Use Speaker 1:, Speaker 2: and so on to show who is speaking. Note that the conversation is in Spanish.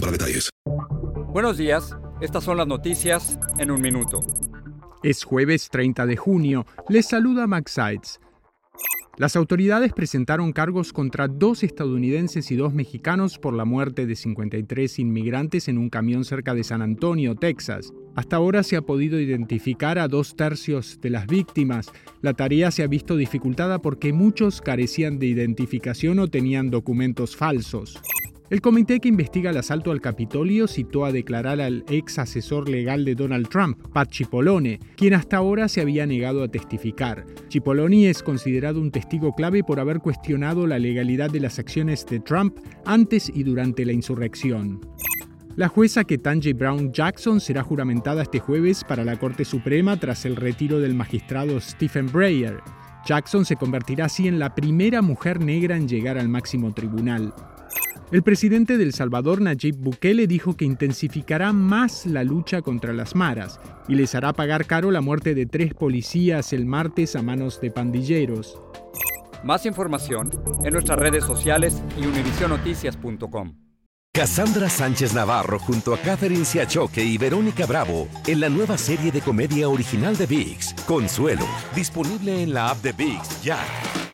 Speaker 1: para detalles.
Speaker 2: Buenos días. Estas son las noticias en un minuto.
Speaker 3: Es jueves 30 de junio. Les saluda Max Sides. Las autoridades presentaron cargos contra dos estadounidenses y dos mexicanos por la muerte de 53 inmigrantes en un camión cerca de San Antonio, Texas. Hasta ahora se ha podido identificar a dos tercios de las víctimas. La tarea se ha visto dificultada porque muchos carecían de identificación o tenían documentos falsos. El comité que investiga el asalto al Capitolio citó a declarar al ex asesor legal de Donald Trump, Pat Cipollone, quien hasta ahora se había negado a testificar. Cipollone es considerado un testigo clave por haber cuestionado la legalidad de las acciones de Trump antes y durante la insurrección. La jueza Ketanji Brown Jackson será juramentada este jueves para la Corte Suprema tras el retiro del magistrado Stephen Breyer. Jackson se convertirá así en la primera mujer negra en llegar al máximo tribunal. El presidente de El Salvador, Nayib Bukele, dijo que intensificará más la lucha contra las maras y les hará pagar caro la muerte de tres policías el martes a manos de pandilleros.
Speaker 2: Más información en nuestras redes sociales y univisionoticias.com.
Speaker 4: Cassandra Sánchez Navarro junto a Catherine Siachoque y Verónica Bravo en la nueva serie de comedia original de VIX, Consuelo, disponible en la app de VIX ya.